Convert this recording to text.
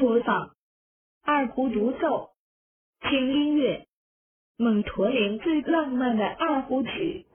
播放二胡独奏听音乐蒙驼铃最浪漫的二胡曲。